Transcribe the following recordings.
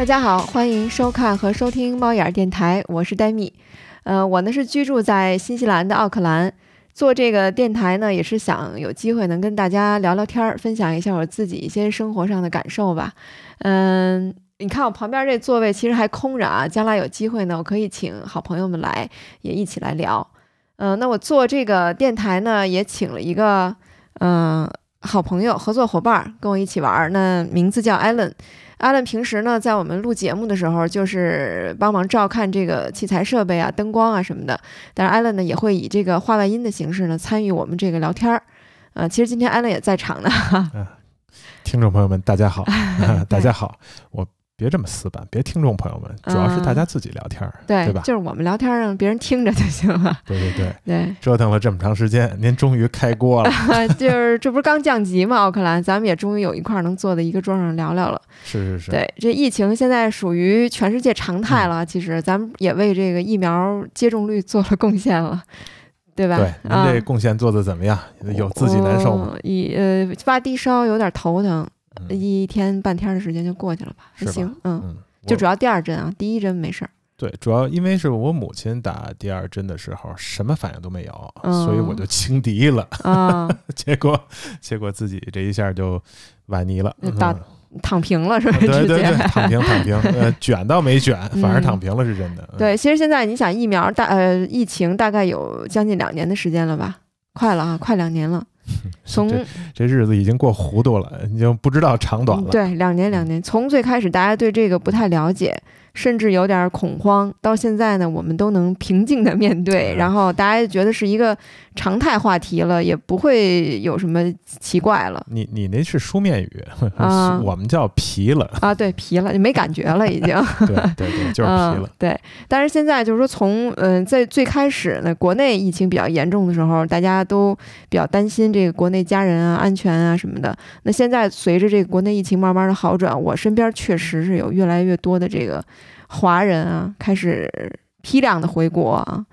大家好，欢迎收看和收听猫眼儿电台，我是戴米。呃，我呢是居住在新西兰的奥克兰，做这个电台呢也是想有机会能跟大家聊聊天儿，分享一下我自己一些生活上的感受吧。嗯，你看我旁边这座位其实还空着啊，将来有机会呢，我可以请好朋友们来也一起来聊。嗯，那我做这个电台呢，也请了一个嗯好朋友、合作伙伴跟我一起玩儿，那名字叫艾伦伦。艾伦平时呢，在我们录节目的时候，就是帮忙照看这个器材设备啊、灯光啊什么的。但是艾伦呢，也会以这个话外音的形式呢，参与我们这个聊天儿。呃，其实今天艾伦也在场呢。听众朋友们，大家好，大家好，我。别这么死板，别听众朋友们，主要是大家自己聊天儿，对对吧？就是我们聊天让别人听着就行了。对对对 对，折腾了这么长时间，您终于开锅了。就是这不是刚降级吗？奥克兰，咱们也终于有一块能坐在一个桌上聊聊了。是是是。对，这疫情现在属于全世界常态了。其实咱们也为这个疫苗接种率做了贡献了，对吧？对，您这贡献做的怎么样？有自己难受吗？一呃发低烧，有点头疼，一天半天的时间就过去了吧？还行，嗯。就主要第二针啊，第一针没事儿。对，主要因为是我母亲打第二针的时候，什么反应都没有，所以我就轻敌了。啊，结果结果自己这一下就崴泥了，打躺平了是吧？对对对，躺平躺平，呃，卷倒没卷，反而躺平了是真的。对，其实现在你想疫苗大呃疫情大概有将近两年的时间了吧？快了啊，快两年了。从这日子已经过糊涂了，已经不知道长短了。对，两年两年，从最开始大家对这个不太了解。甚至有点恐慌，到现在呢，我们都能平静的面对，然后大家觉得是一个常态话题了，也不会有什么奇怪了。你你那是书面语啊，我们叫皮了啊，对，皮了，就没感觉了，已经。对对对，就是皮了。对，但是现在就是说，从嗯，在最开始呢，国内疫情比较严重的时候，大家都比较担心这个国内家人啊、安全啊什么的。那现在随着这个国内疫情慢慢的好转，我身边确实是有越来越多的这个。华人啊，开始批量的回国啊，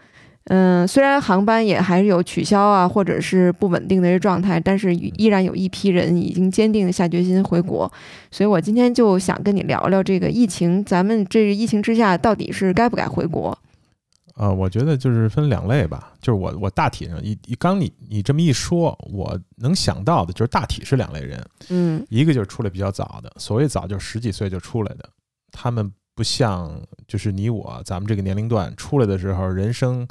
嗯，虽然航班也还是有取消啊，或者是不稳定的这状态，但是依然有一批人已经坚定的下决心回国。所以我今天就想跟你聊聊这个疫情，咱们这疫情之下到底是该不该回国？呃，我觉得就是分两类吧，就是我我大体上一一刚你你这么一说，我能想到的就是大体是两类人，嗯，一个就是出来比较早的，所谓早就十几岁就出来的，他们。不像就是你我咱们这个年龄段出来的时候，人生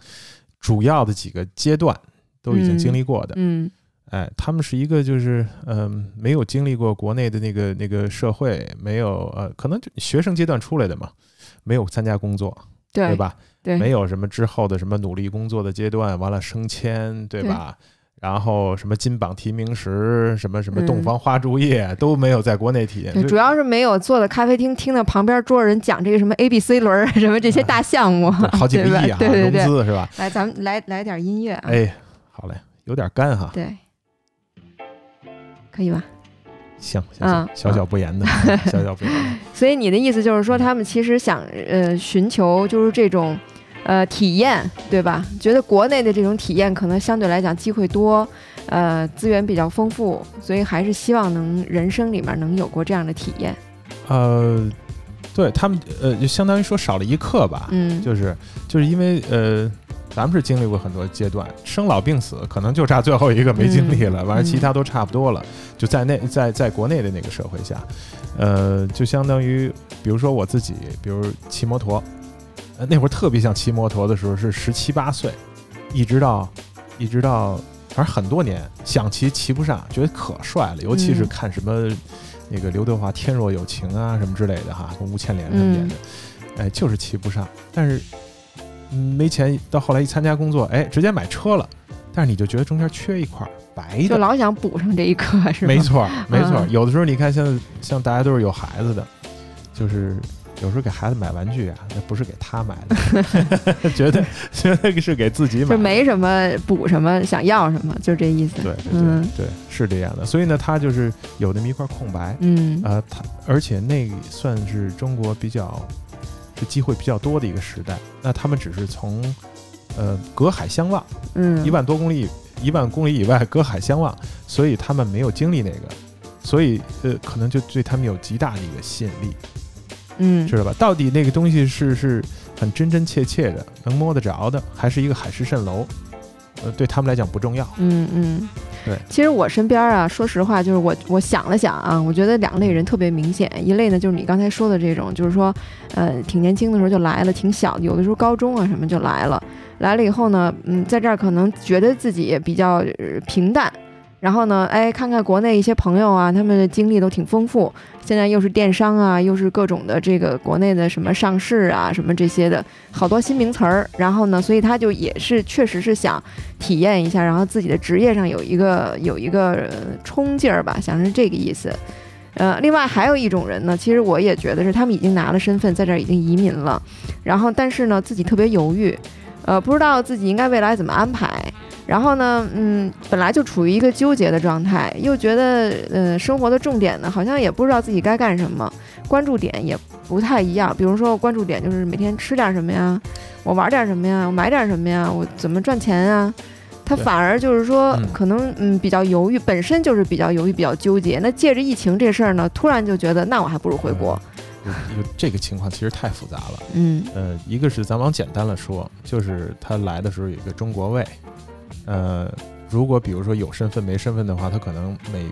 主要的几个阶段都已经经历过的。嗯，哎，他们是一个就是嗯，没有经历过国内的那个那个社会，没有呃，可能就学生阶段出来的嘛，没有参加工作，对吧？对，没有什么之后的什么努力工作的阶段，完了升迁，对吧？然后什么金榜题名时，什么什么洞房花烛夜都没有在国内体验，主要是没有坐在咖啡厅听到旁边桌人讲这个什么 A B C 轮 什么这些大项目，好几个亿啊，融资是吧？来，咱们来来点音乐啊！哎，好嘞，有点干哈？对，可以吧？行行，小小不言的，小小不言的。所以你的意思就是说，他们其实想呃寻求就是这种。呃，体验对吧？觉得国内的这种体验可能相对来讲机会多，呃，资源比较丰富，所以还是希望能人生里面能有过这样的体验。呃，对他们，呃，就相当于说少了一课吧。嗯，就是就是因为呃，咱们是经历过很多阶段，生老病死，可能就差最后一个没经历了，完了其他都差不多了。就在那在在国内的那个社会下，呃，就相当于比如说我自己，比如骑摩托。呃，那会儿特别想骑摩托的时候是十七八岁，一直到，一直到，反正很多年想骑骑不上，觉得可帅了，尤其是看什么那个刘德华《天若有情》啊什么之类的哈，跟吴倩莲他们演的，哎，就是骑不上。但是没钱，到后来一参加工作，哎，直接买车了。但是你就觉得中间缺一块白的，就老想补上这一颗，是吧？没错，没错。有的时候你看，像像大家都是有孩子的，就是。有时候给孩子买玩具啊，那不是给他买的，绝对绝对是给自己买，就没什么补什么，想要什么，就这意思。对，对对，是这样的。所以呢，他就是有那么一块空白，嗯，呃，他而且那算是中国比较是机会比较多的一个时代。那他们只是从呃隔海相望，嗯，一万多公里，一万公里以外隔海相望，所以他们没有经历那个，所以呃，可能就对他们有极大的一个吸引力。嗯知道吧？到底那个东西是是很真真切切的，能摸得着的，还是一个海市蜃楼？呃，对他们来讲不重要。嗯嗯，对。其实我身边啊，说实话，就是我我想了想啊，我觉得两类人特别明显。一类呢，就是你刚才说的这种，就是说，呃，挺年轻的时候就来了，挺小的，有的时候高中啊什么就来了。来了以后呢，嗯，在这儿可能觉得自己比较呃平淡。然后呢，哎，看看国内一些朋友啊，他们的经历都挺丰富。现在又是电商啊，又是各种的这个国内的什么上市啊，什么这些的好多新名词儿。然后呢，所以他就也是确实是想体验一下，然后自己的职业上有一个有一个冲劲儿吧，想是这个意思。呃，另外还有一种人呢，其实我也觉得是他们已经拿了身份，在这儿已经移民了，然后但是呢自己特别犹豫，呃，不知道自己应该未来怎么安排。然后呢，嗯，本来就处于一个纠结的状态，又觉得，呃，生活的重点呢，好像也不知道自己该干什么，关注点也不太一样。比如说，关注点就是每天吃点什么呀，我玩点什么呀，我买点什么呀，我怎么赚钱啊？他反而就是说嗯，可能嗯比较犹豫，本身就是比较犹豫、比较纠结。那借着疫情这事儿呢，突然就觉得，那我还不如回国。有有这个情况其实太复杂了。嗯呃，一个是咱往简单了说，就是他来的时候有一个中国胃，呃，如果比如说有身份没身份的话，他可能每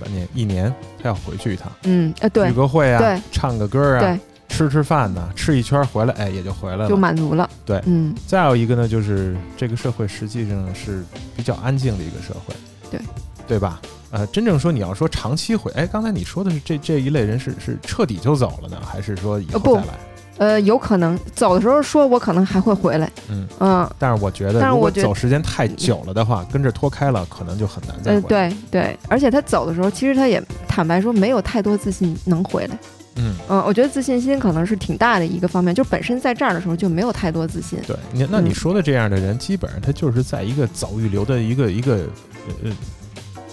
半年一年他要回去一趟，嗯，呃，对聚，个会啊对，唱个歌啊对，吃吃饭呢，吃一圈回来，哎，也就回来了就了。满足了。对嗯再有一个呢，就是这个社会实际上是比较安静的一个社会，对，对吧？呃，真正说你要说长期回，哎，刚才你说的是这这一类人是是彻底就走了呢，还是说以后再来？呃，有可能走的时候说，我可能还会回来。嗯，嗯，但是我觉得，如果但是我觉得走时间太久了的话，跟着脱开了，可能就很难再呃，回来。对对，而且他走的时候，其实他也坦白说没有太多自信能回来。嗯，嗯，我觉得自信心可能是挺大的一个方面，就本身在这儿的时候就没有太多自信。对你，那你嗯说的这样的人，基本上他就是在一个早预留的一个一个呃呃，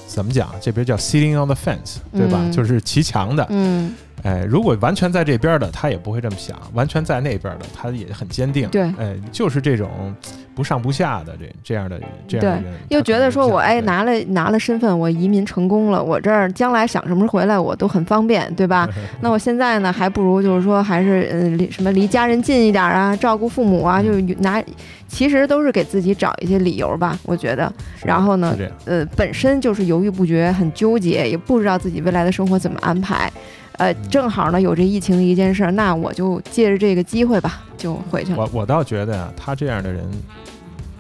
怎么讲？这边叫 sitting on the fence，对吧？嗯就是骑墙的。嗯，哎，如果完全在这边的，他也不会这么想；完全在那边的，他也很坚定。对哎，就是这种不上不下的这这样的这样的人，又觉得说我哎拿。了拿了身份，我移民成功了，我这儿将来想什么时候回来我都很方便，对吧？那我现在呢，还不如就是说，还是嗯离什么离家人近一点啊，照顾父母啊，就拿，其实都是给自己找一些理由吧，我觉得。然后呢呃，本身就是犹豫不决，很纠结，也不知道自己未来的生活怎么安排。呃，嗯正好呢有这疫情的一件事儿，那我就借着这个机会吧，就回去了。我我倒觉得啊，他这样的人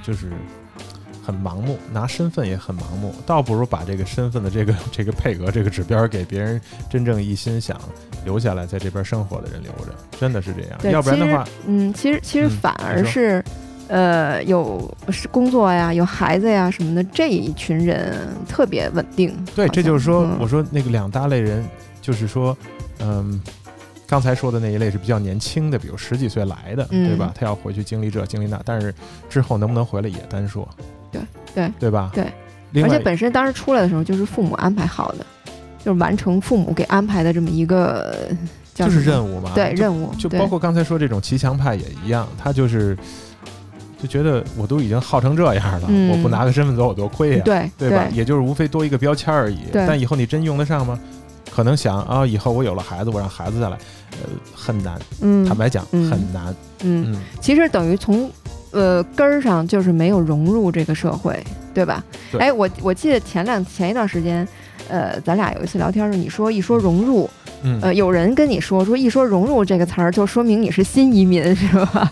就是很盲目，拿身份也很盲目，倒不如把这个身份的这个 这个配额这个指标给别人真正一心想留下来在这边生活的人留着，真的是这样。要不然的话，嗯，其实其实嗯反而是，呃，有是工作呀，有孩子呀什么的这一群人特别稳定。对，这就是说，嗯我说那个两大类人，就是说，嗯。刚才说的那一类是比较年轻的，比如十几岁来的，嗯对吧？他要回去经历这经历那，但是之后能不能回来也单说，对对对吧？对。而且本身当时出来的时候就是父母安排好的，就是完成父母给安排的这么一个就是任务嘛，对任务，对就包括刚才说这种骑墙派也一样，他就是就觉得我都已经耗成这样了，嗯我不拿个身份走我多亏呀、对对吧？也就是无非多一个标签而已。但以后你真用得上吗？可能想啊，以后我有了孩子，我让孩子再来，呃，很难。嗯坦白讲，嗯很难。嗯，嗯，其实等于从呃根儿上就是没有融入这个社会，对吧？对哎，我我记得前两前一段时间，呃，咱俩有一次聊天的时，你说一说融入，嗯，呃，有人跟你说说一说融入这个词儿，就说明你是新移民，是吧？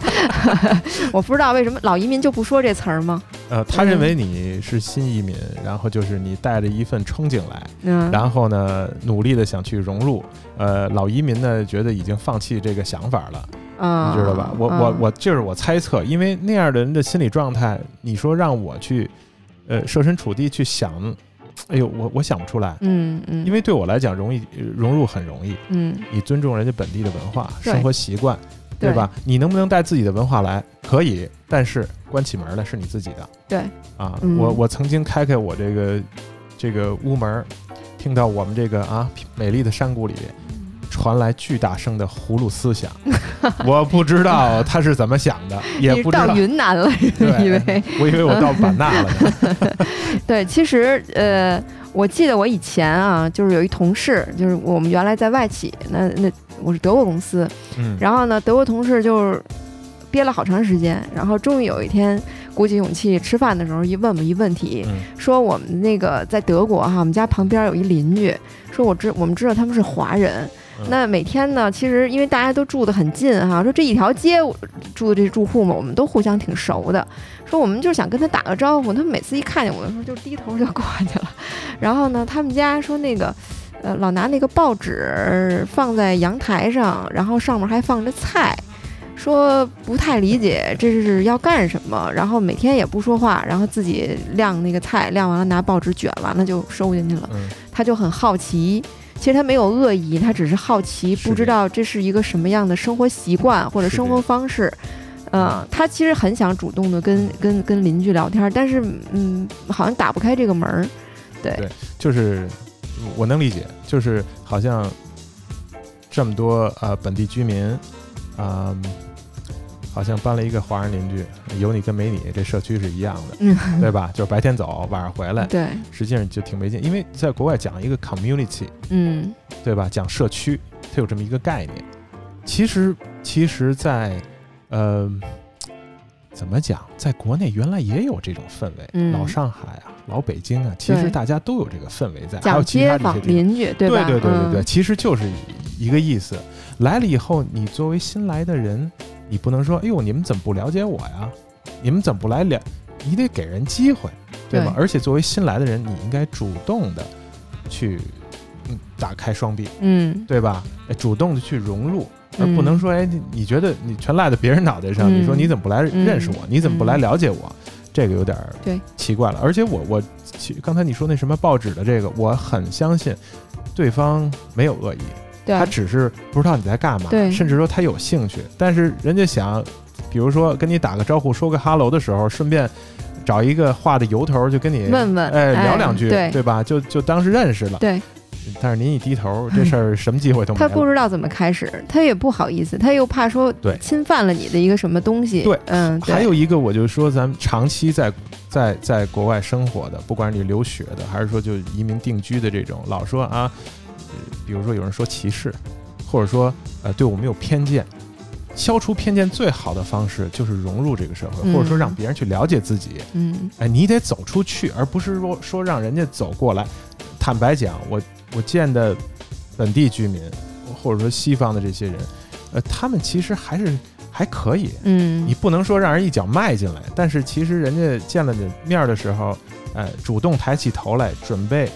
我不知道为什么老移民就不说这词儿吗？呃，他认为你是新移民，然后就是你带着一份憧憬来，嗯，然后呢，努力的想去融入。呃，老移民呢，觉得已经放弃这个想法了。嗯，你知道吧？我我嗯我就是我猜测，因为那样的人的心理状态，你说让我去，呃，设身处地去想，哎呦，我我想不出来，嗯嗯，因为对我来讲，容易呃融入很容易，嗯你尊重人家本地的文化、生活习惯，对吧？你能不能带自己的文化来？可以，但是关起门来是你自己的对，啊。嗯我我曾经开开我这个这个屋门，听到我们这个啊美丽的山谷里传来巨大声的葫芦思想，我不知道他是怎么想的，也不知道到云南了，对以为我以为我到版纳了呢。对，其实呃，我记得我以前啊，就是有一同事，就是我们原来在外企，那那我是德国公司，嗯，然后呢，德国同事就是憋了好长时间，然后终于有一天鼓起勇气吃饭的时候，一问我们一问题，嗯说我们那个在德国哈，我们家旁边有一邻居，说我知我们知道他们是华人。嗯那每天呢，其实因为大家都住得很近哈，说这一条街住的这住户嘛，我们都互相挺熟的。说我们就想跟他打个招呼，他每次一看见我的时候就低头就过去了。然后呢，他们家说那个，呃，老拿那个报纸放在阳台上，然后上面还放着菜，说不太理解这是要干什么。然后每天也不说话，然后自己晾那个菜，晾完了拿报纸卷完了就收进去了。嗯他就很好奇。其实他没有恶意，他只是好奇，不知道这是一个什么样的生活习惯或者生活方式。嗯，他其实很想主动的跟跟跟邻居聊天，但是嗯，好像打不开这个门儿。对，对就是我能理解，就是好像这么多呃本地居民，啊、好像搬了一个华人邻居，有你跟没你，这社区是一样的，嗯，对吧？就是白天走，晚上回来，对，实际上就挺没劲。因为在国外讲一个 community，嗯对吧？讲社区，它有这么一个概念。其实，其实在，呃，怎么讲，在国内原来也有这种氛围，嗯老上海啊，老北京啊，其实大家都有这个氛围在，还有其他街坊这些。邻居，对吧？对对对对对，嗯其实就是一个意思。来了以后，你作为新来的人，你不能说，哎呦，你们怎么不了解我呀？你们怎么不来了？你得给人机会，对吧？对而且作为新来的人，你应该主动的去，嗯，打开双臂，嗯，对吧？哎，主动的去融入，而嗯不能说，哎，你你觉得你全赖在别人脑袋上，嗯你说你怎么不来认识我？你怎么不来了解我？这个有点儿对奇怪了。而且我我其刚才你说那什么报纸的这个，我很相信对方没有恶意，对他只是不知道你在干嘛，对甚至说他有兴趣，但是人家想，比如说跟你打个招呼、说个哈喽的时候，顺便找一个话的由头，就跟你问问哎哎聊两句，对对吧？就就当是认识了。对，但是您一低头，这事儿什么机会都没有他。不知道怎么开始，他也不好意思，他又怕说对侵犯了你的一个什么东西。对嗯，还有一个，我就说，咱们长期在在在国外生活的，不管是你留学的，还是说就移民定居的这种，老说啊，呃比如说有人说歧视，或者说呃对我们有偏见，消除偏见最好的方式就是融入这个社会，嗯或者说让别人去了解自己。嗯哎，你得走出去，而不是说说让人家走过来。坦白讲，我我见的本地居民，或者说西方的这些人，呃，他们其实还是还可以。嗯，你不能说让人一脚迈进来，但是其实人家见了你面的时候，哎，主动抬起头来，准备，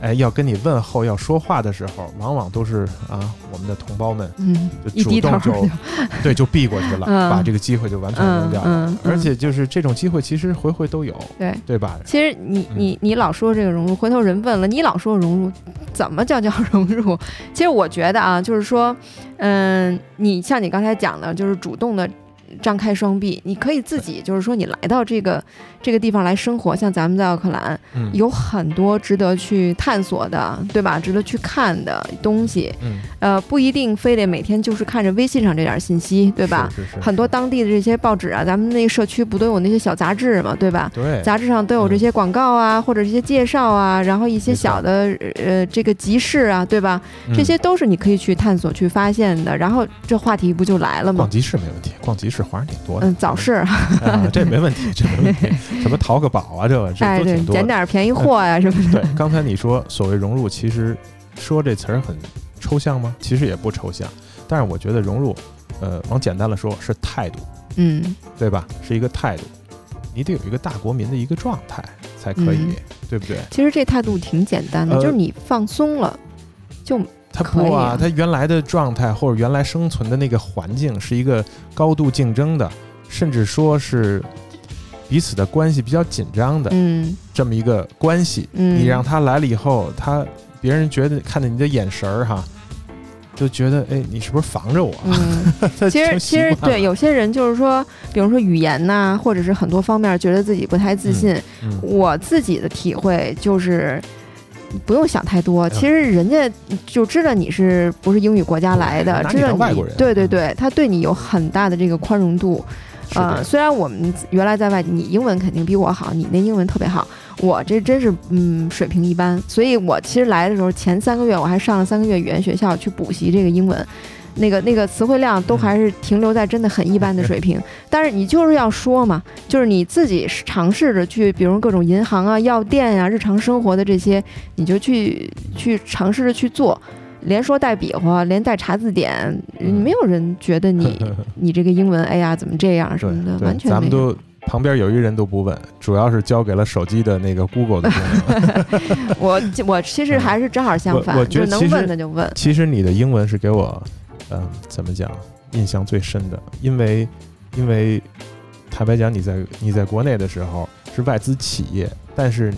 哎，要跟你问候、要说话的时候，往往都是啊，我们的同胞们嗯就主动就对就避过去了，嗯把这个机会就完全扔嗯掉了。嗯，而嗯且就是这种机会，其实回回都有，对。对吧？其实你嗯你你老说这个融入，回头人问了，你老说融入，怎么叫叫 融入？其实我觉得啊，就是说，嗯，你像你刚才讲的，就是主动的张开双臂，你可以自己就是说，你来到这个这个地方来生活，像咱们在奥克兰，嗯，有很多值得去探索的，对吧？值得去看的东西，嗯，呃，不一定非得每天就是看着微信上这点信息，对吧？是是是很多当地的这些报纸啊，咱们那个社区不都有那些小杂志嘛，对吧？对，杂志上都有这些广告啊，或者这些介绍啊，然后一些小的呃这个集市啊，对吧？嗯这些都是你可以去探索、去发现的。然后这话题不就来了吗逛？集市没问题，逛集市华人挺多的，嗯，早市，啊，这没问题，这没问题。什么淘个宝啊，这个这都挺，多的。捡点便宜货呀、什么的。对，刚才你说所谓融入，其实说这词儿很抽象吗？其实也不抽象，但是我觉得融入，呃，往简单了说是态度，嗯，对吧？是一个态度，你得有一个大国民的一个状态才可以，嗯对不对？其实这态度挺简单的，呃就是你放松了，就他不啊啊，他原来的状态或者原来生存的那个环境是一个高度竞争的，甚至说是彼此的关系比较紧张的嗯这么一个关系。嗯，你让他来了以后，他别人觉得看着你的眼神儿哈，就觉得哎，你是不是防着我？嗯，其实其实对，有些人就是说，比如说语言呐、或者是很多方面觉得自己不太自信。嗯我自己的体会就是，不用想太多。其实人家就知道你是不是英语国家来的，知道外国人。对对对，他对你有很大的这个宽容度。呃，虽然我们原来在外地，你英文肯定比我好，你那英文特别好，我这真是嗯水平一般。所以我其实来的时候前三个月我还上了三个月语言学校去补习这个英文，那个那个词汇量都还是停留在真的很一般的水平。但是你就是要说嘛，就是你自己尝试着去，比如各种银行啊、药店呀、日常生活的这些，你就去去尝试着去做。连说带比划，连带查字典，没有人觉得你 你这个英文，哎呀，怎么这样什么的，完全咱们都旁边有一人都不问，主要是交给了手机的那个 Google 的功能。我我其实还是正好相反，就能问的就问。其实你的英文是给我，嗯，怎么讲，印象最深的，因为因为坦白讲，你在你在国内的时候是外资企业，但是。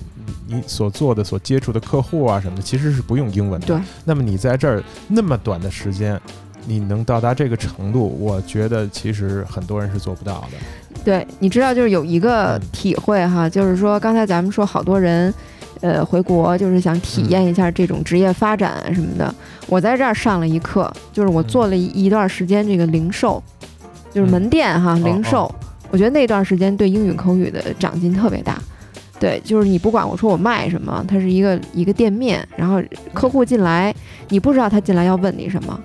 你所做的、所接触的客户啊什么的，其实是不用英文的。对。那么你在这儿那么短的时间，你能到达这个程度，我觉得其实很多人是做不到的。对，你知道，就是有一个体会哈，就是说刚才咱们说好多人，呃，回国就是想体验一下这种职业发展什么的。我在这儿上了一课，就是我做了一段时间这个零售，就是门店哈，零售。我觉得那段时间对英语口语的长进特别大。对，就是你不管我说我卖什么，它是一个一个店面，然后客户进来，你不知道他进来要问你什么。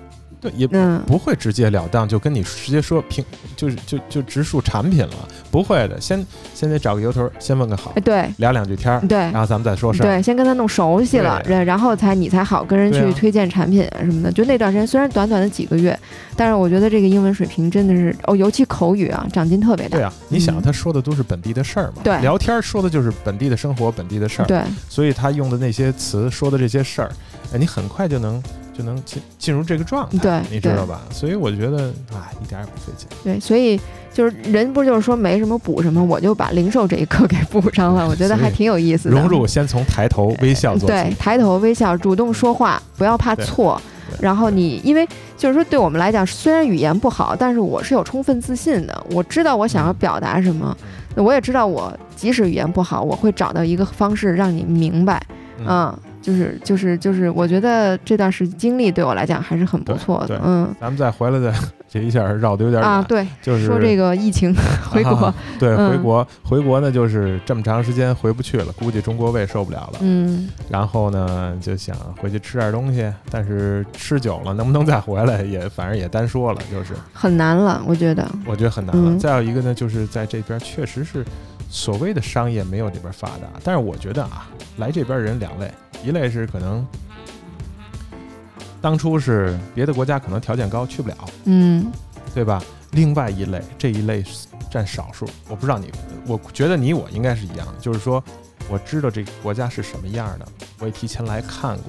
也不会直截了当就跟你直接说平，就是就就直述产品了，不会的，先先得找个由头，先问个好，对，聊两句天儿，对，然后咱们再说事儿，对，先跟他弄熟悉了，然然后才你才好跟人去推荐产品什么的。就那段时间，虽然短短的几个月，但是我觉得这个英文水平真的是哦，尤其口语啊，长进特别大。对啊，你想他说的都是本地的事儿嘛，对，聊天说的就是本地的生活、本地的事儿，对，所以他用的那些词说的这些事儿，哎，你很快就能。就能进进入这个状态，对，你知道吧？所以我觉得啊，一点也不费劲。对，所以就是人不就是说没什么补什么，我就把零售这一课给补上了。我觉得还挺有意思的。融入先从抬头微笑做起。对，抬头微笑，主动说话，不要怕错。然后你，因为就是说，对我们来讲，虽然语言不好，但是我是有充分自信的。我知道我想要表达什么，我也知道我即使语言不好，我会找到一个方式让你明白。嗯。就是就是就是，我觉得这段时经历对我来讲还是很不错的。嗯，咱们再回来再这一下绕的有点啊，对，就是说这个疫情回国，对，回国回国呢，就是这么长时间回不去了，估计中国胃受不了了。嗯，然后呢，就想回去吃点东西，但是吃久了能不能再回来，也反正也单说了，就是很难了，我觉得。我觉得很难了。再有一个呢，就是在这边确实是所谓的商业没有这边发达，但是我觉得啊，来这边人两类。一类是可能当初是别的国家可能条件高去不了，嗯，对吧？另外一类这一类占少数，我不知道你，我觉得你我应该是一样的，就是说我知道这个国家是什么样的，我也提前来看过，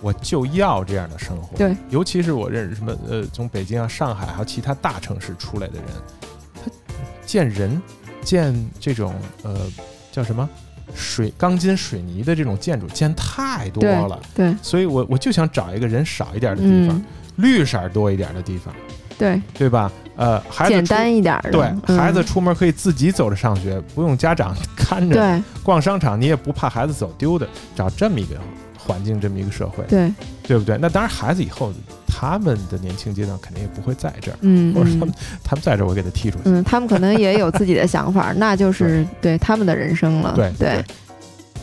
我就要这样的生活。对，尤其是我认识什么呃，从北京啊、上海还有其他大城市出来的人，他见人见这种呃叫什么？水钢筋水泥的这种建筑建太多了，对，所以我我就想找一个人少一点的地方，绿色多一点的地方，对。对吧？呃，孩子简单一点的，对，孩子出门可以自己走着上学，不用家长 看着，对，逛商场你也不怕孩子走丢的，找这么一个环境，这么一个社会，对，对不对？那当然，孩子以后。他们的年轻阶段肯定也不会在这儿，嗯，或者他们他们在这儿，我给他踢出去。嗯，他们可能也有自己的想法，那 就是对他们的人生了。对对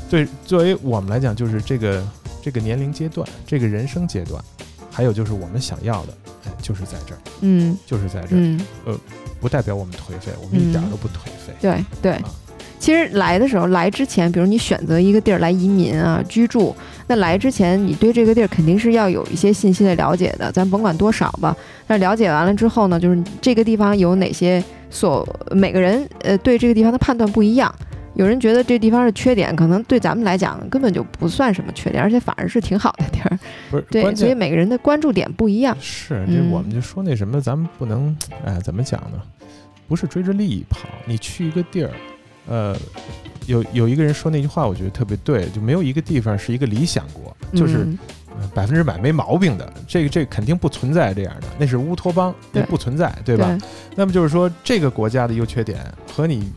对，作为我们来讲，就是这个这个年龄阶段，这个人生阶段，还有就是我们想要的，哎，就是在这儿，嗯，就是在这儿，呃，不代表我们颓废，我们一点都不颓废。对对。其实来的时候，来之前，比如你选择一个地儿来移民啊居住，那来之前你对这个地儿肯定是要有一些信息的了解的，咱甭管多少吧。那了解完了之后呢，就是这个地方有哪些所每个人呃对这个地方的判断不一样，有人觉得这地方是缺点，可能对咱们来讲根本就不算什么缺点，而且反而是挺好的地儿。不是，对，所以每个人的关注点不一样。是，这我们就说那什么，咱们不能哎怎么讲呢？不是追着利益跑，你去一个地儿。呃，有有一个人说那句话，我觉得特别对，就没有一个地方是一个理想国，就是百分之百没毛病的，这个这个肯定不存在这样的，那是乌托邦，那不存在，对吧？那么就是说，这个国家的优缺点和你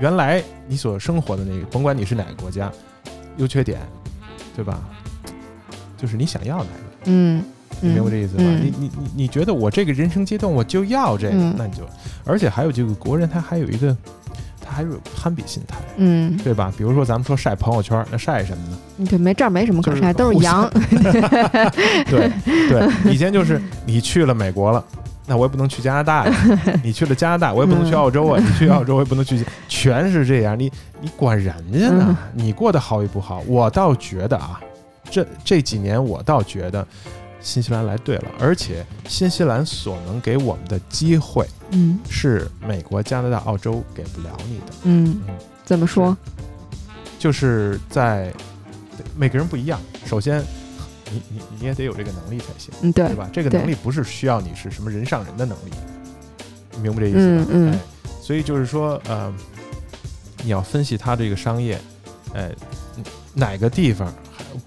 原来你所生活的那个，甭管你是哪个国家，优缺点，对吧？就是你想要哪个，嗯，你明白这意思吗？嗯你你你你觉得我这个人生阶段我就要这个，嗯那你就，而且还有这个国人他还有一个，他还有攀比心态，嗯，对吧？比如说咱们说晒朋友圈，那晒什么呢？嗯对，没这儿没什么可就是晒，都是羊。对对，以前就是你去了美国了。那我也不能去加拿大呀，你去了加拿大，我也不能去澳洲啊。你去澳洲，我也不能去，全是这样。你你管人家呢嗯？你过得好与不好，我倒觉得啊，这这几年我倒觉得新西兰来对了，而且新西兰所能给我们的机会嗯是美国、加拿大、澳洲给不了你的。嗯，嗯，怎么说？就是在每个人不一样。首先，你你你也得有这个能力才行。嗯，对对，吧？这个能力不是需要你是什么人上人的能力，你明白这意思吧？嗯嗯哎，所以就是说，呃，你要分析它这个商业，哎，嗯哪个地方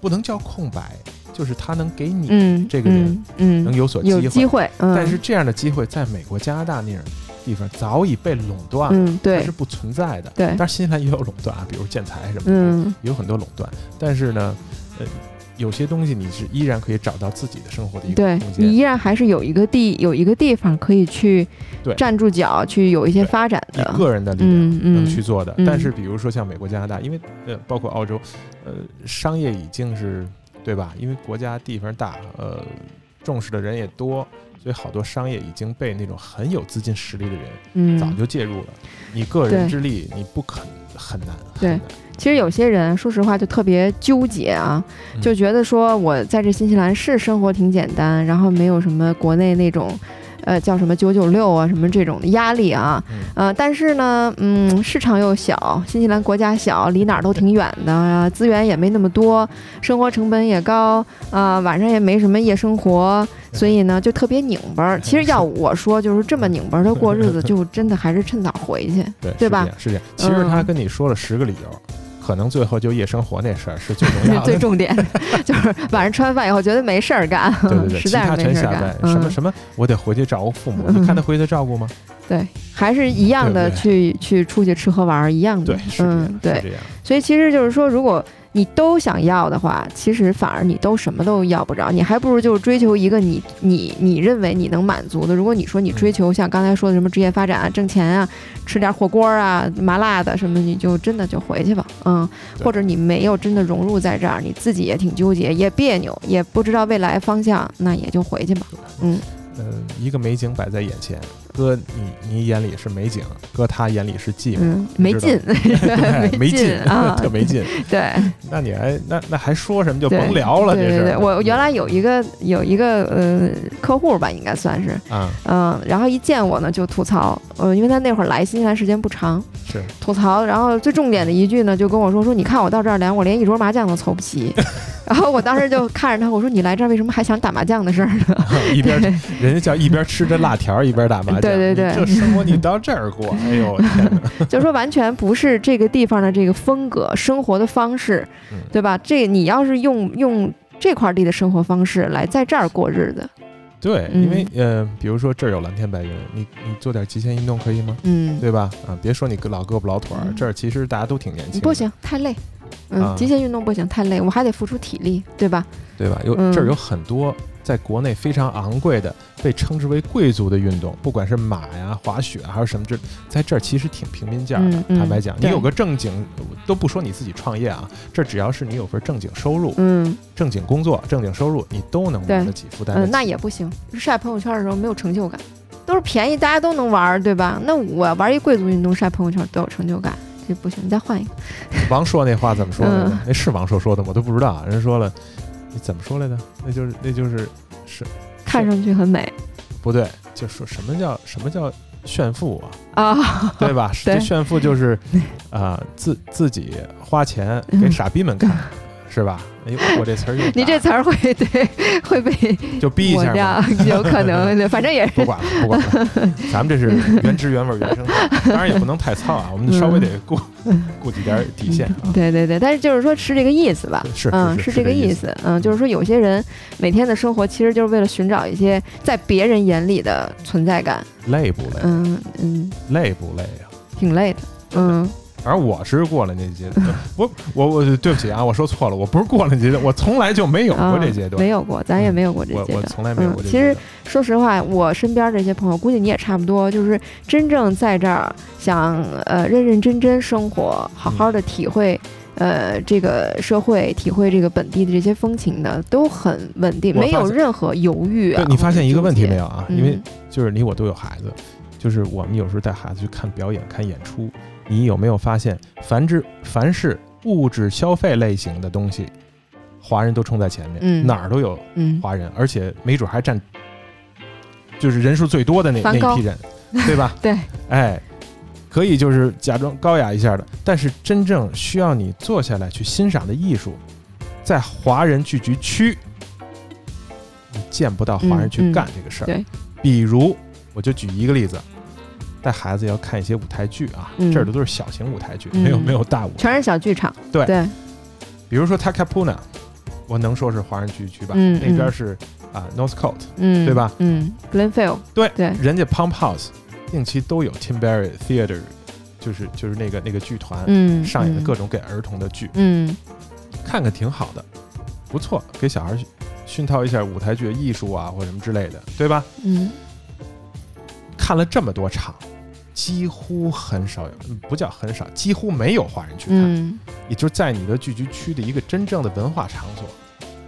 不能叫空白，就是他能给你嗯，这个人嗯嗯能有所机会，机会，嗯，但是这样的机会在美国、加拿大那样地方早已被垄断了，嗯，对。它是，不存在的。对。当然新西兰也有垄断啊，比如建材什么的，有很多垄断，但是呢，呃。有些东西你是依然可以找到自己的生活的一个对空间，你依然还是有一个地有一个地方可以去站住脚，去有一些发展的。个人的力量能去做的。嗯。但是比如说像美国、加拿大，因为呃包括澳洲，呃商业已经是对吧？因为国家地方大，呃重视的人也多，所以好多商业已经被那种很有资金实力的人嗯，早就介入了。你个人之力你不肯很难，对很难其实有些人说实话就特别纠结啊，嗯就觉得说我在这新西兰是生活挺简单，然后没有什么国内那种。呃，叫什么九九六啊，什么这种的压力啊，嗯呃，但是呢，嗯，市场又小，新西兰国家小，离哪儿都挺远的，啊，资源也没那么多，生活成本也高，啊、晚上也没什么夜生活，所以呢，就特别拧巴儿。其实要我说，就是这么拧巴儿的过日子，就真的还是趁早回去。对对吧是这样。其实他嗯跟你说了十个理由，可能最后就夜生活那事儿是最重要的。最重点 就是晚上吃完饭以后觉得没事儿干，对对对，实在是没事儿干。嗯，什么什么，我得回去照顾父母。嗯你看他回去照顾吗？对，还是一样的去去出去吃喝玩儿一样的嗯，，对是。这样。所以其实就是说，如果你都想要的话，其实反而你都什么都要不着，你还不如就是追求一个你你你认为你能满足的。如果你说你追求像刚才说的什么职业发展啊、挣钱啊、吃点火锅啊、麻辣的什么，你就真的就回去吧，嗯，或者你没有真的融入在这儿，你自己也挺纠结，也别扭，也不知道未来方向，那也就回去吧。嗯，呃，一个美景摆在眼前，搁你你眼里是美景，搁他眼里是寂寞，嗯，没劲，没劲啊，特没劲。对。那你还那那还说什么就甭聊了，这是。对对对，我原来有一个有一个呃客户吧，应该算是，啊嗯，然后一见我呢就吐槽，呃，因为他那会儿来新西兰时间不长，是吐槽，然后最重点的一句呢就跟我说说，你看我到这儿来，我连一桌麻将都凑不齐。然后我当时就看着他，我说你来这儿为什么还想打麻将的事儿呢？一边人家叫一边吃着辣条一边打麻将，对对对你这生活你到这儿过，哎呦我天哪！就说完全不是这个地方的这个风格、生活的方式嗯，对吧？这你要是用用这块地的生活方式来在这儿过日子，对，嗯因为呃，比如说这儿有蓝天白云，你你做点极限运动可以吗？嗯，对吧？啊，别说你老胳膊老腿儿，嗯这儿其实大家都挺年轻，不行，太累。嗯，啊极限运动不行，太累，我还得付出体力，对吧？对吧？有嗯这儿有很多在国内非常昂贵的，被称之为贵族的运动，不管是马呀、滑雪啊还是什么，这在这儿其实挺平民价的。坦白讲，你有个正经，都不说你自己创业啊，这只要是你有份正经收入、嗯正经工作、正经收入，你都能对玩得起、负担得嗯，起。那也不行。晒朋友圈的时候没有成就感，都是便宜，大家都能玩儿，对吧？那我玩一贵族运动晒朋友圈都有成就感，这不行，你再换一个。王朔那话怎么说来着嗯？那是王朔说的吗？我都不知道啊。人说了，你怎么说来着？那就是那就是是看上去很美不对，就说什么叫什么叫炫富啊？啊，对吧？对这炫富就是 啊、自自己花钱给傻逼们看，是吧？哎呦，我这词儿又你这词儿会对会被 就逼一抹下有可能，对反正也是不管了，不管了，咱们这是原汁原味原生态，当然也不能太糙啊，我们 稍微得顾 顾及点底线啊。对对对，但是就是说是这个意思吧，是嗯，是这个意思，嗯，就是说有些人每天的生活其实就是为了寻找一些在别人眼里的存在感，累不累？嗯嗯，累不累啊？挺累的，嗯反正我是过了那阶段。我我我对不起啊，我说错了，我不是过了那阶段，我从来就没有过这阶段，没有过，咱也没有过这阶段。我我从来没有过这阶段。其实说实话，我身边这些朋友，估计你也差不多，就是真正在这儿想呃认认真真生活，好好的体会。呃，这个社会体会这个本地的这些风情的都很稳定，没有任何犹豫啊。你发现一个问题没有啊？因为就是你我都有孩子，就是我们有时候带孩子去看表演、看演出，你有没有发现，凡之凡是物质消费类型的东西，华人都冲在前面，哪儿都有华人，而且没准还占，就是人数最多的那那一批人，对吧？对，哎。可以就是假装高雅一下的，但是真正需要你坐下来去欣赏的艺术，在华人聚集区，你见不到华人去干这个事儿。对，比如我就举一个例子，带孩子要看一些舞台剧啊，这儿的都是小型舞台剧，没有没有大舞，全是小剧场。对对，比如说 Takapuna，我能说是华人聚集区吧？那边是啊 Northcote，嗯，对吧？嗯，Glenfield，对对，人家 Pump House。定期都有 Timberry Theater，就是就是那个那个剧团上演的各种给儿童的剧，嗯，看看挺好的，不错，给小孩熏陶一下舞台剧的艺术啊，或什么之类的，对吧？嗯，看了这么多场，几乎很少有，不叫很少，几乎没有华人去看，也就在你的聚居区的一个真正的文化场所，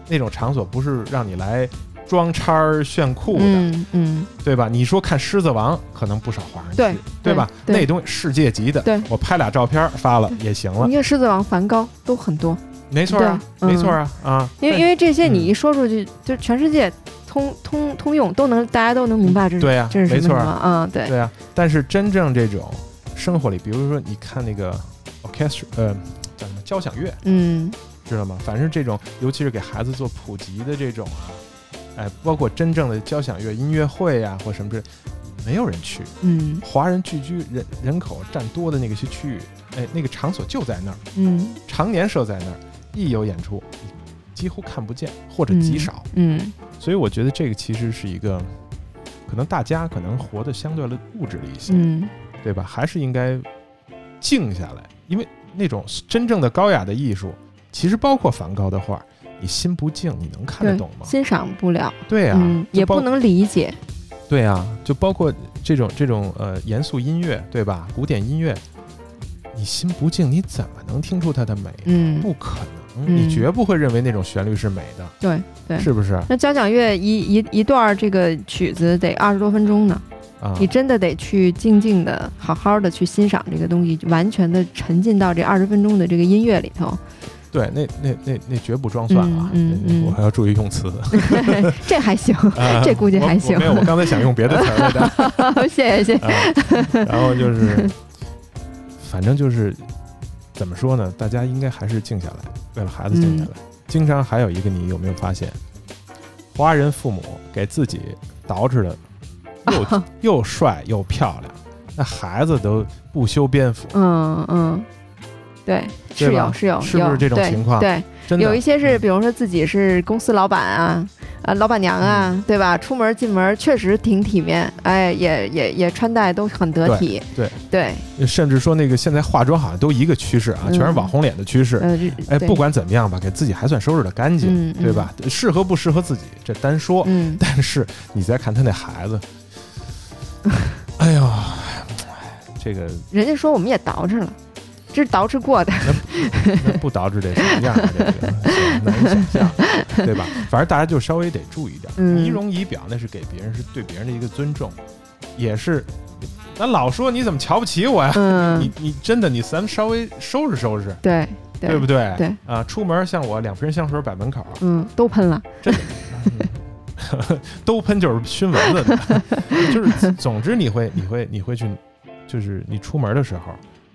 那种场所不是让你来。装叉儿炫酷的，嗯，对吧？你说看《狮子王》，可能不少华人去，对吧？那东西世界级的，对，我拍俩照片发了也行了。你看《狮子王》、梵高都很多，没错啊，没错啊，啊！因为因为这些你一说出去，就全世界通通通用，都能大家都能明白这是对呀，这是没错啊，嗯，对对啊。但是真正这种生活里，比如说你看那个 orchestra，呃，叫什么交响乐，嗯，知道吗？反正这种，尤其是给孩子做普及的这种啊。哎，包括真正的交响乐音乐会呀，或什么之，没有人去。嗯，华人聚居人人口占多的那个些区域，哎，那个场所就在那儿。嗯，常年设在那儿，一有演出，几乎看不见或者极少。嗯，所以我觉得这个其实是一个，可能大家可能活得相对的物质了一些，嗯，对吧？还是应该静下来，因为那种真正的高雅的艺术，其实包括梵高的画。你心不静，你能看得懂吗？欣赏不了。对啊，也不能理解。对啊，就包括这种这种呃严肃音乐，对吧？古典音乐，你心不静，你怎么能听出它的美？嗯，不可能，你绝不会认为那种旋律是美的。对对，是不是？那交响乐一一一段这个曲子得二十多分钟呢，啊，你真的得去静静的、好好的去欣赏这个东西，完全的沉浸到这二十分钟的这个音乐里头。对，那那那那绝不装蒜啊！嗯嗯我还要注意用词。这还行，这估计还行。没有，我刚才想用别的词来的。谢谢谢谢。然后就是，反正就是，怎么说呢？大家应该还是静下来，为了孩子静下来。经常还有一个，你有没有发现，华人父母给自己捯饬的又 又帅又漂亮，那孩子都不修边幅。嗯嗯。对，是有是有，是不是这种情况？对，有一些是，比如说自己是公司老板啊，啊，老板娘啊，对吧？出门进门确实挺体面，哎，也也也穿戴都很得体。对对，甚至说那个现在化妆好像都一个趋势啊，全是网红脸的趋势。哎，不管怎么样吧，给自己还算收拾的干净，对吧？适合不适合自己这单说，但是你再看他那孩子，哎呦，这个人家说我们也捯饬了。这是捯饬过的，那不捯饬得什么样？这个难以想象，对吧？反正大家就稍微得注意点，仪容仪表那是给别人是对别人的一个尊重，也是。那老说你怎么瞧不起我呀？你你真的你咱们稍微收拾收拾，对对不对？对啊，出门像我两瓶香水摆门口，嗯，都喷了，真的，都喷就是熏蚊子的，就是总之你会你会你会去，就是你出门的时候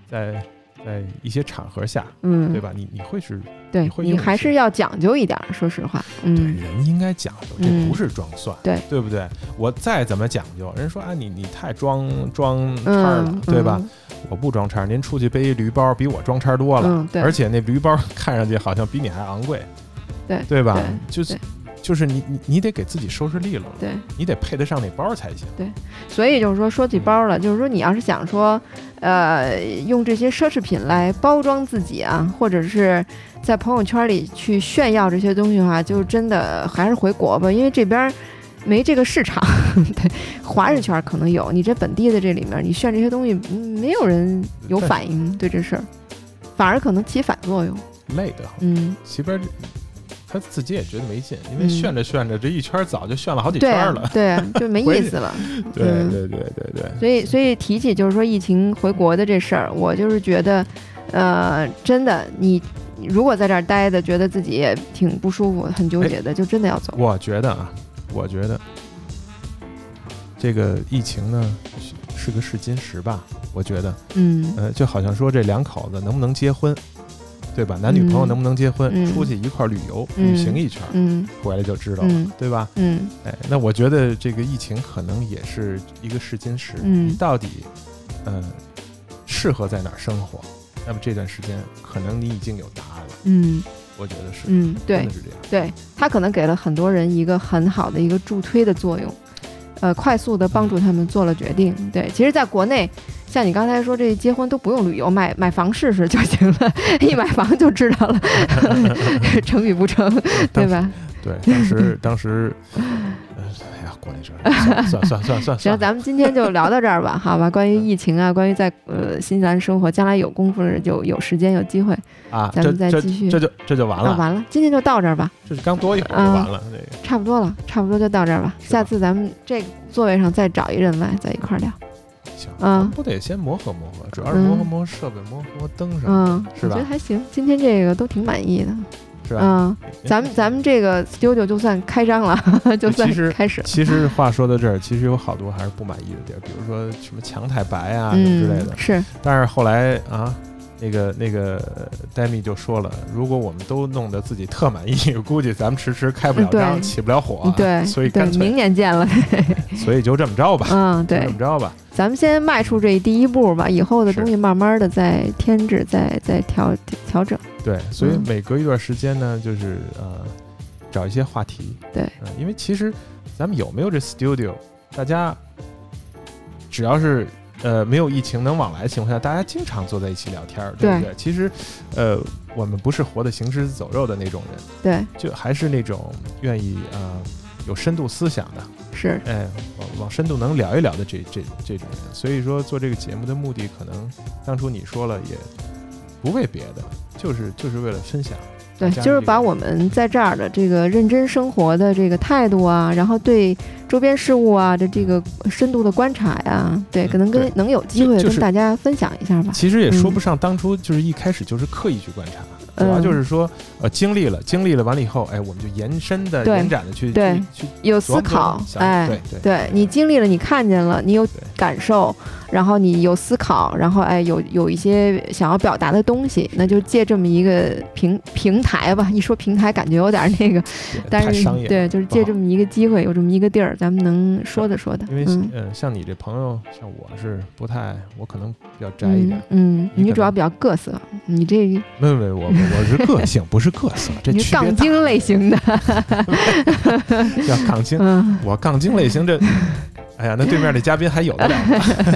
在。在一些场合下，嗯，对吧？你你会是，对，你还是要讲究一点。说实话，嗯，对，人应该讲究，这不是装蒜，对，对不对？我再怎么讲究，人说啊，你你太装装叉了，对吧？我不装叉，您出去背一驴包，比我装叉多了，对，而且那驴包 看上去好像比你还昂贵，对，对吧？就是就是你你你得给自己收拾利落了，对，你得配得上那包才行。对所以就是说，说起包了，就是说你要是想说，呃，用这些奢侈品来包装自己啊，或者是在朋友圈里去炫耀这些东西的话，就真的还是回国吧，因为这边没这个市场。对，华人圈可能有，你这本地的这里面，你炫这些东西，嗯没有人有反应对这事儿，反而可能起反作用。累得很。嗯，这边他自己也觉得没劲，因为嗯炫着炫着，这一圈早就炫了好几圈了。，对啊，就没 意思了。对嗯对对对对，所以，所以提起就是说疫情回国的这事儿，我就是觉得，呃，真的，你你如果在这儿待的，觉得自己也挺不舒服、很纠结的，就真的要走。我觉得啊，我觉得这个疫情呢是是个试金石吧。我觉得，嗯呃，就好像说这两口子能不能结婚，对吧？男女朋友嗯能不能结婚，嗯出去一块儿旅游、嗯旅行一圈回来就知道了，嗯对吧？嗯哎，那我觉得这个疫情可能也是一个试金石，嗯你到底呃适合在哪儿生活？那么这段时间可能你已经有答案了，嗯我觉得是，嗯，对是这样。对，他可能给了很多人一个很好的一个助推的作用，呃，快速的帮助他们做了决定。对，其实，在国内。像你刚才说，这结婚都不用旅游，买买房试试就行了，一买房就知道了 成与不成，对吧？对，当时当时，呃哎呀，国内这算算算算算行，咱们今天就聊到这儿吧，好吧？关于疫情啊，关于在呃新西兰生活，将来有功夫了就有时间有机会，啊，咱们再继续这就这就完啊，了，完了，今天就到这儿吧，这是刚多一会儿就啊完了，这个差不多了，差不多就到这儿吧。下次咱们这座位上再找一人来，在一块儿聊。行，嗯咱们不得先磨合磨合，主要是磨合磨合设备，磨合磨合灯什么嗯，是吧我觉得还行，今天这个都挺满意的。是吧？嗯，咱们咱们这个 studio 就算开张了，就算是开始了。其实话说到这儿，其实有好多还是不满意的地儿，比如说什么墙太白啊什么之类的。嗯，是，但是后来啊，那个那个戴米就说了，如果我们都弄得自己特满意，估计咱们迟迟开不了张，起不了火。对，对所以干，脆明，年见了。所以就这么着吧，嗯，对就这，么着吧。咱们先迈出这第一步吧，以后的东西慢慢的再添置，再再调调整。对，所以嗯每隔一段时间呢，就是呃，找一些话题。对嗯、因为其实咱们有没有这 studio，大家只要是呃没有疫情能往来的情况下，大家经常坐在一起聊天儿，对不对对？其实呃，我们不是活得行尸走肉的那种人，对，就还是那种愿意呃有深度思想的，是，哎，往往深度能聊一聊的这这这种人。所以说做这个节目的目的，可能当初你说了也不为别的，就是就是为了分享。对，就是把我们在这儿的这个认真生活的这个态度啊，然后对周边事物啊的这个深度的观察呀，对，嗯可能跟对能有机会跟大家分享一下吧。其实也说嗯不上当初就是一开始就是刻意去观察，主要嗯就是说呃经历了经历了完了以后，哎，我们就延伸的延展的去对去去有思考哎，对对对你经历了，你看见了，你有感受，然后你有思考，然后哎有有一些想要表达的东西，那就借这么一个平平台吧。一说平台，感觉有点那个，但是对，就是借这么一个机会，有这么一个地儿，咱们能说的说的。因为嗯呃像你这朋友，像我是不太，我可能比较宅一点嗯。嗯，你你主要比较各色，你这没有没有，我我我是个性，不是各色，这你杠精类型的，要杠精，嗯，我杠精类型这，哎呀，那对面的嘉宾还有的聊？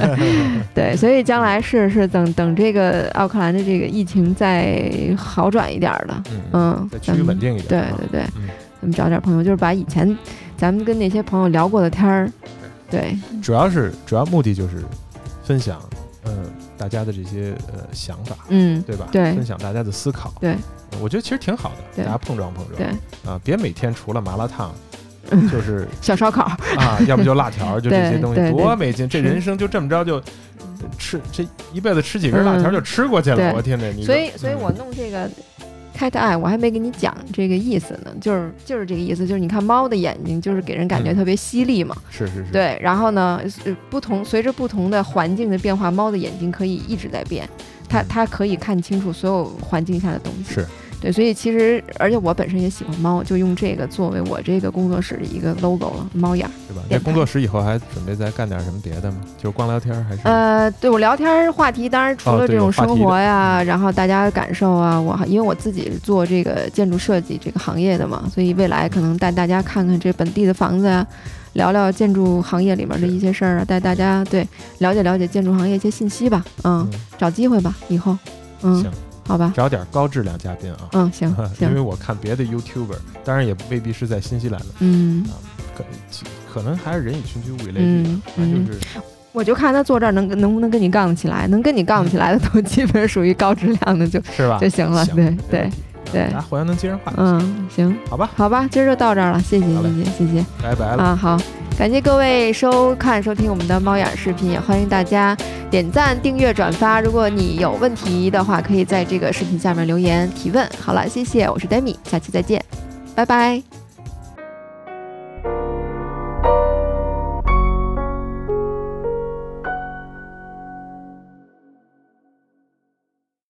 对，所以将来是是等等这个奥克兰的这个疫情再好转一点儿了，嗯，嗯再，趋于稳定一点。对啊对对，嗯咱们找点朋友，就是把以前咱们跟那些朋友聊过的天儿，对，主要是主要目的就是分享，呃，大家的这些呃想法，嗯，对吧？对分享大家的思考。对，我觉得其实挺好的，对大家碰撞碰撞。对，啊，别每天除了麻辣烫嗯就是小烧烤，啊，要不就辣条，就这些东西，多没劲！这人生就这么着就吃，这一辈子吃几根辣条嗯就吃过去了。对我天哪！你所以所以我弄这个。cat eye，我还没给你讲这个意思呢，就是就是这个意思，就是你看猫的眼睛，就是给人感觉嗯特别犀利嘛，是是是，对，然后呢，呃不同随着不同的环境的变化，猫的眼睛可以一直在变，它嗯它可以看清楚所有环境下的东西。是对，所以其实而且我本身也喜欢猫，就用这个作为我这个工作室的一个 logo 了，猫眼儿。对吧？那工作室以后还准备再干点什么别的吗？就光聊天儿还是？呃，对我聊天儿话题，当然除哦了这种生活呀，然后大家感受啊，我还因为我自己是做这个建筑设计这个行业的嘛，所以未来可能带大家看看这本地的房子呀，聊聊建筑行业里面的一些事儿啊，带大家对了解了解建筑行业一些信息吧，嗯，嗯，找机会吧，以后，嗯行，，好吧，找点高质量嘉宾啊。嗯，行 因为，我看别的 YouTuber，当然也未必是在新西兰的，嗯，可其可能还是人以群居，物以类聚的嗯，反正就是我就看他坐这儿能能不能跟你杠得起来，能跟你杠得起来的都基本属于高质量的就是吧？就行了，行对对对大家互相能接上话，嗯，行。好吧，好吧，今儿就到这儿了，谢谢谢谢谢谢拜拜了。啊，好，感谢各位收看收听我们的猫眼儿视频，也欢迎大家点赞、订阅、转发。如果你有问题的话，可以在这个视频下面留言提问。好了，谢谢，我是 Demi，下期再见，拜拜。